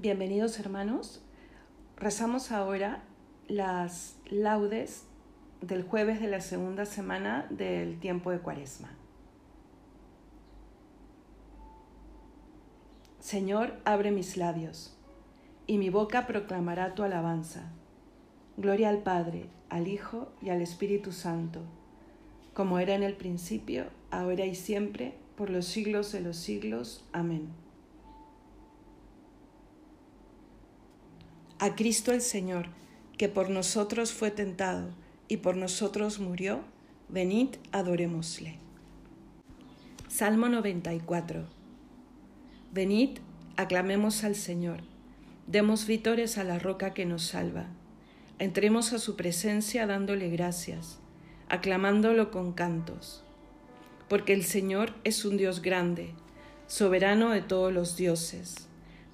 Bienvenidos hermanos. Rezamos ahora las laudes del jueves de la segunda semana del tiempo de Cuaresma. Señor, abre mis labios, y mi boca proclamará tu alabanza. Gloria al Padre, al Hijo y al Espíritu Santo, como era en el principio, ahora y siempre, por los siglos de los siglos. Amén. A Cristo el Señor, que por nosotros fue tentado y por nosotros murió, venid, adorémosle. Salmo 94. Venid, aclamemos al Señor, demos vítores a la roca que nos salva. Entremos a su presencia dándole gracias, aclamándolo con cantos. Porque el Señor es un Dios grande, soberano de todos los dioses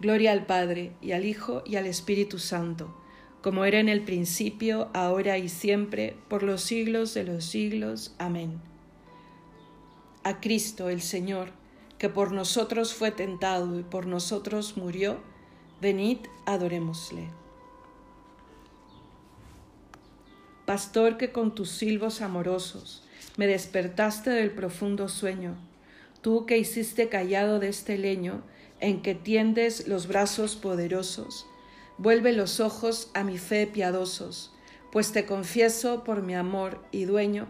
Gloria al Padre, y al Hijo, y al Espíritu Santo, como era en el principio, ahora y siempre, por los siglos de los siglos. Amén. A Cristo el Señor, que por nosotros fue tentado y por nosotros murió, venid, adorémosle. Pastor que con tus silbos amorosos me despertaste del profundo sueño, tú que hiciste callado de este leño, en que tiendes los brazos poderosos. Vuelve los ojos a mi fe piadosos, pues te confieso por mi amor y dueño,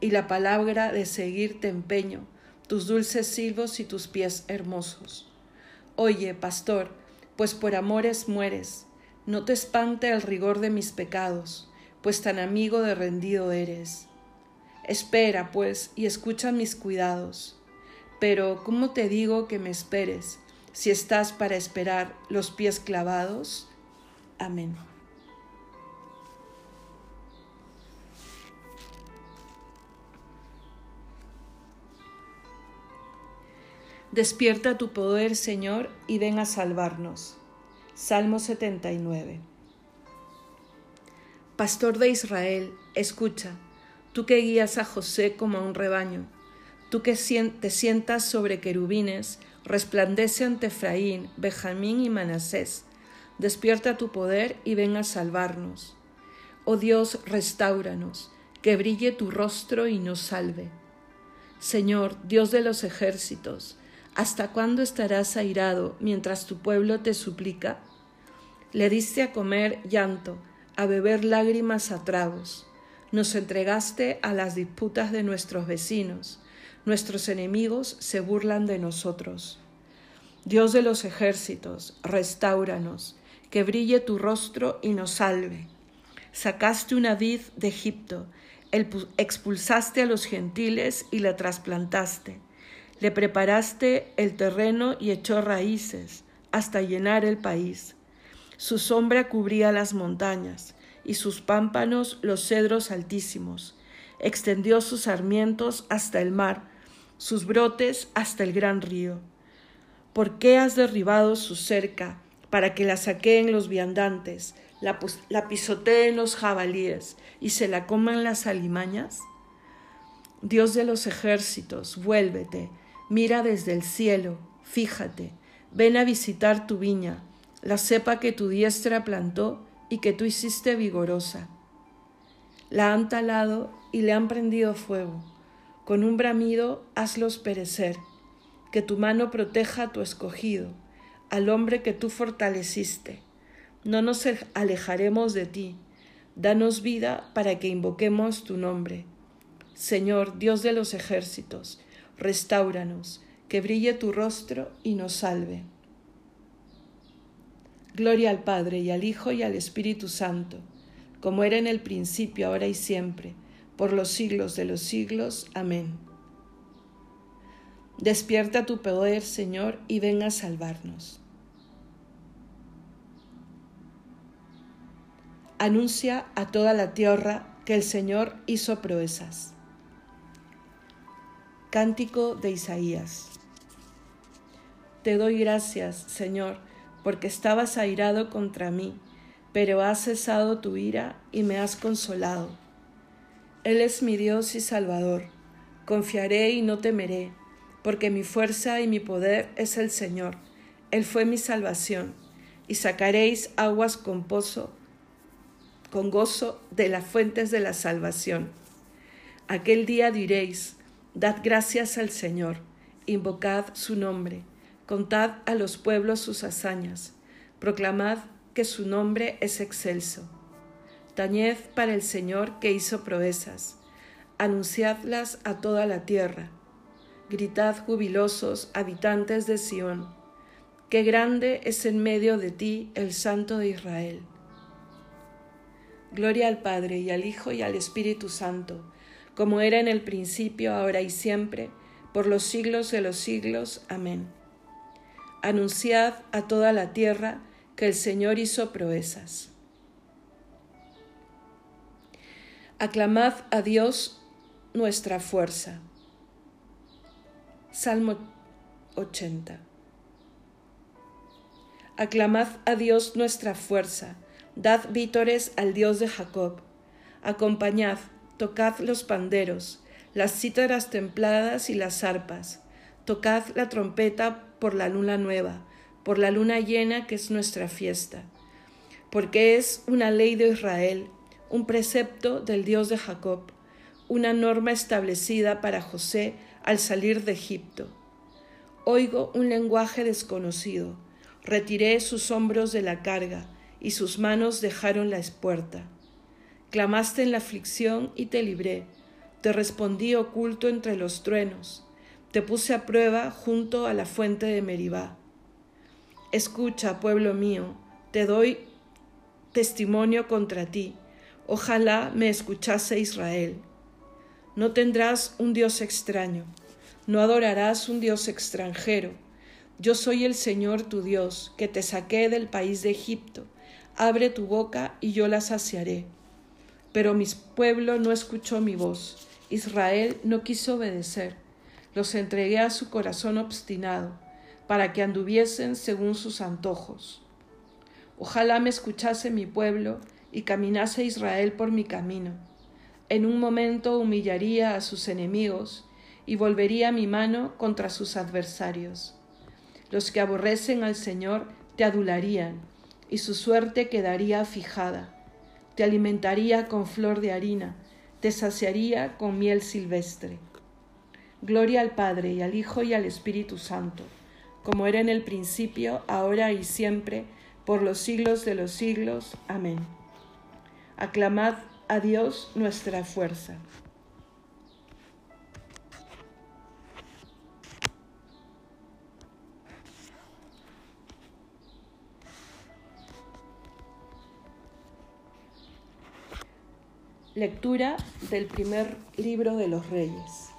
y la palabra de seguirte empeño, tus dulces silbos y tus pies hermosos. Oye, pastor, pues por amores mueres, no te espante el rigor de mis pecados, pues tan amigo de rendido eres. Espera, pues, y escucha mis cuidados. Pero, ¿cómo te digo que me esperes? Si estás para esperar los pies clavados. Amén. Despierta tu poder, Señor, y ven a salvarnos. Salmo 79. Pastor de Israel, escucha, tú que guías a José como a un rebaño, tú que te sientas sobre querubines, resplandece ante Efraín, Benjamín y Manasés. Despierta tu poder y ven a salvarnos. Oh Dios, restauranos, que brille tu rostro y nos salve. Señor, Dios de los ejércitos, ¿hasta cuándo estarás airado mientras tu pueblo te suplica? Le diste a comer llanto, a beber lágrimas a tragos. Nos entregaste a las disputas de nuestros vecinos Nuestros enemigos se burlan de nosotros. Dios de los ejércitos, restauranos, que brille tu rostro y nos salve. Sacaste una vid de Egipto, expulsaste a los gentiles y la trasplantaste. Le preparaste el terreno y echó raíces hasta llenar el país. Su sombra cubría las montañas y sus pámpanos los cedros altísimos. Extendió sus sarmientos hasta el mar sus brotes hasta el gran río. ¿Por qué has derribado su cerca para que la saqueen los viandantes, la, pisoteen los jabalíes y se la coman las alimañas? Dios de los ejércitos, vuélvete, mira desde el cielo, fíjate, ven a visitar tu viña, la cepa que tu diestra plantó y que tú hiciste vigorosa. La han talado y le han prendido fuego con un bramido hazlos perecer, que tu mano proteja a tu escogido, al hombre que tú fortaleciste. No nos alejaremos de ti, Danos vida para que invoquemos tu nombre. Señor, Dios de los ejércitos, restauranos, que brille tu rostro y nos salve. Gloria al Padre y al Hijo y al Espíritu Santo, como era en el principio, ahora y siempre, por los siglos de los siglos. Amén. Despierta tu poder, Señor, y ven a salvarnos. Anuncia a toda la tierra que el Señor hizo proezas. Cántico de Isaías. Te doy gracias, Señor, porque estabas airado contra mí, pero has cesado tu ira y me has consolado. Él es mi Dios y Salvador. Confiaré y no temeré, porque mi fuerza y mi poder es el Señor. Él fue mi salvación, y sacaréis aguas con pozo, con gozo de las fuentes de la salvación. Aquel día diréis, Dad gracias al Señor, invocad su nombre Contad a los pueblos sus hazañas, proclamad que su nombre es excelso. Tañed para el Señor que hizo proezas, anunciadlas a toda la tierra. Gritad jubilosos, habitantes de Sión, qué grande es en medio de ti el Santo de Israel. Gloria al Padre y al Hijo y al Espíritu Santo, como era en el principio, ahora y siempre, por los siglos de los siglos. Amén anunciad a toda la tierra que el Señor hizo proezas. Aclamad a Dios nuestra fuerza. Salmo 80. Aclamad a Dios nuestra fuerza, dad vítores al Dios de Jacob. Acompañad, tocad los panderos, las cítaras templadas y las arpas. Tocad la trompeta por la luna nueva, por la luna llena que es nuestra fiesta, porque es una ley de Israel, un precepto del Dios de Jacob, una norma establecida para José al salir de Egipto. Oigo un lenguaje desconocido, retiré sus hombros de la carga, y sus manos dejaron la espuerta. Clamaste en la aflicción y te libré, te respondí oculto entre los truenos te puse a prueba junto a la fuente de Meribá. Escucha, pueblo mío, te doy testimonio contra ti. Ojalá me escuchase Israel. No tendrás un Dios extraño, no adorarás un Dios extranjero. Yo soy el Señor tu Dios, que te saqué del país de Egipto. Abre tu boca y yo la saciaré. Pero mi pueblo no escuchó mi voz, Israel no quiso obedecer los entregué a su corazón obstinado, para que anduviesen según sus antojos. Ojalá me escuchase mi pueblo y caminase Israel por mi camino. En un momento humillaría a sus enemigos y volvería mi mano contra sus adversarios. Los que aborrecen al Señor te adularían, y su suerte quedaría fijada. Te alimentaría con flor de harina, te saciaría con miel silvestre. Gloria al Padre y al Hijo y al Espíritu Santo, como era en el principio, ahora y siempre, por los siglos de los siglos. Amén. Aclamad a Dios nuestra fuerza. Lectura del primer libro de los Reyes.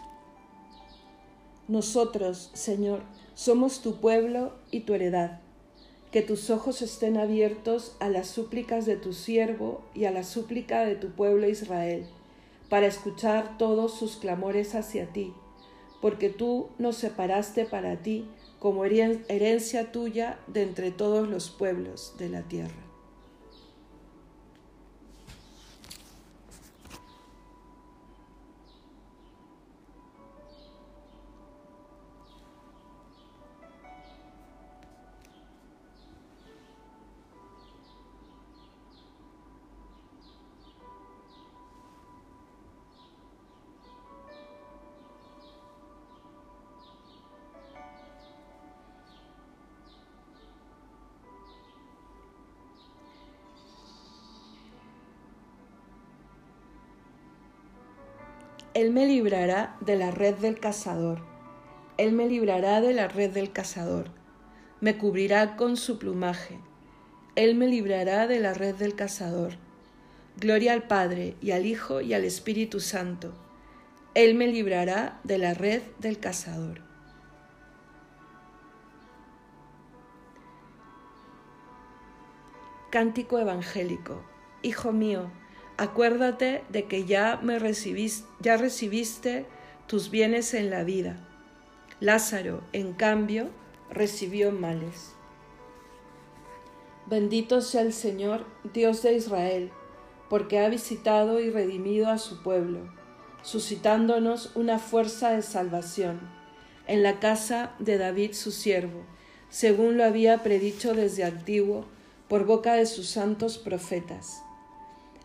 Nosotros, Señor, somos tu pueblo y tu heredad. Que tus ojos estén abiertos a las súplicas de tu siervo y a la súplica de tu pueblo Israel, para escuchar todos sus clamores hacia ti, porque tú nos separaste para ti como herencia tuya de entre todos los pueblos de la tierra. Él me librará de la red del cazador. Él me librará de la red del cazador. Me cubrirá con su plumaje. Él me librará de la red del cazador. Gloria al Padre y al Hijo y al Espíritu Santo. Él me librará de la red del cazador. Cántico Evangélico. Hijo mío, acuérdate de que ya me recibiste, ya recibiste tus bienes en la vida. Lázaro, en cambio, recibió males. Bendito sea el Señor, Dios de Israel, porque ha visitado y redimido a su pueblo, suscitándonos una fuerza de salvación en la casa de David su siervo, según lo había predicho desde antiguo por boca de sus santos profetas.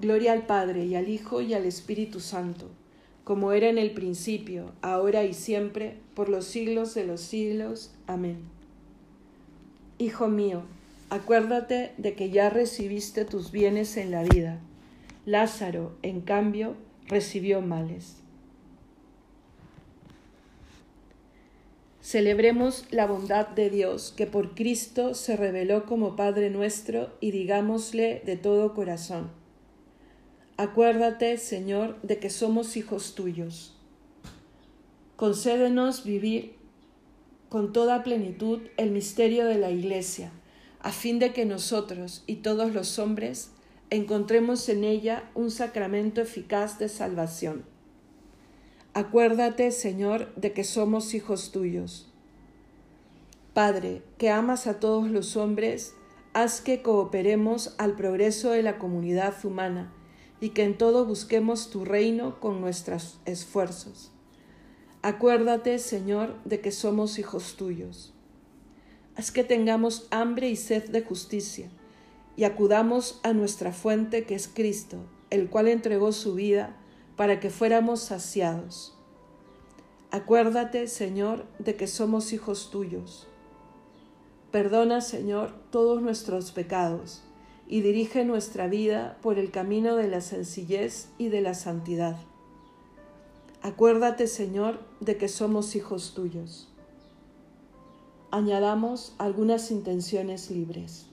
Gloria al Padre y al Hijo y al Espíritu Santo, como era en el principio, ahora y siempre, por los siglos de los siglos. Amén. Hijo mío, acuérdate de que ya recibiste tus bienes en la vida. Lázaro, en cambio, recibió males. Celebremos la bondad de Dios que por Cristo se reveló como Padre nuestro y digámosle de todo corazón. Acuérdate, Señor, de que somos hijos tuyos. Concédenos vivir con toda plenitud el misterio de la Iglesia, a fin de que nosotros y todos los hombres encontremos en ella un sacramento eficaz de salvación Acuérdate, Señor, de que somos hijos tuyos. Padre, que amas a todos los hombres, haz que cooperemos al progreso de la comunidad humana y que en todo busquemos tu reino con nuestros esfuerzos. Acuérdate, Señor, de que somos hijos tuyos. Haz que tengamos hambre y sed de justicia y acudamos a nuestra fuente que es Cristo, el cual entregó su vida para que fuéramos saciados. Acuérdate, Señor, de que somos hijos tuyos. Perdona, Señor, todos nuestros pecados y dirige nuestra vida por el camino de la sencillez y de la santidad. Acuérdate, Señor, de que somos hijos tuyos. Añadamos algunas intenciones libres.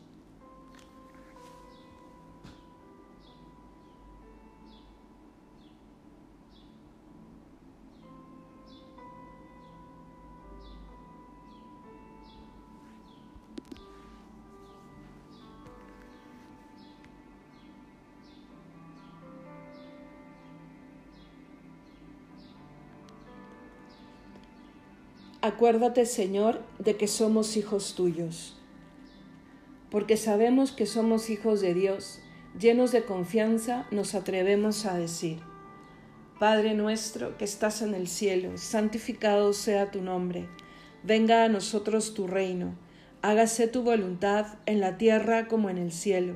Acuérdate, Señor, de que somos hijos tuyos. Porque sabemos que somos hijos de Dios, llenos de confianza, nos atrevemos a decir, Padre nuestro que estás en el cielo, santificado sea tu nombre, venga a nosotros tu reino, hágase tu voluntad en la tierra como en el cielo.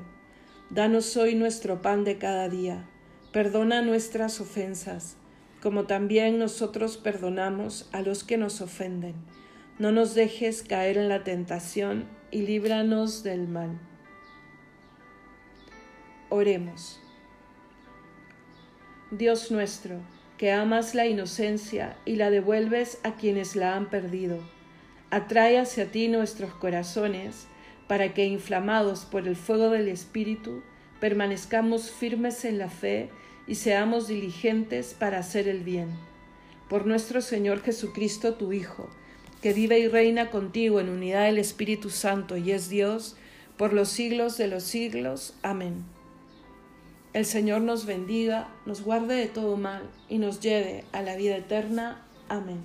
Danos hoy nuestro pan de cada día, perdona nuestras ofensas como también nosotros perdonamos a los que nos ofenden. No nos dejes caer en la tentación y líbranos del mal. Oremos. Dios nuestro, que amas la inocencia y la devuelves a quienes la han perdido, atrae hacia ti nuestros corazones para que, inflamados por el fuego del Espíritu, permanezcamos firmes en la fe y seamos diligentes para hacer el bien. por nuestro Señor Jesucristo, tu Hijo, que vive y reina contigo en unidad del Espíritu Santo y es Dios, por los siglos de los siglos. Amén. El Señor nos bendiga, nos guarde de todo mal y nos lleve a la vida eterna. Amén.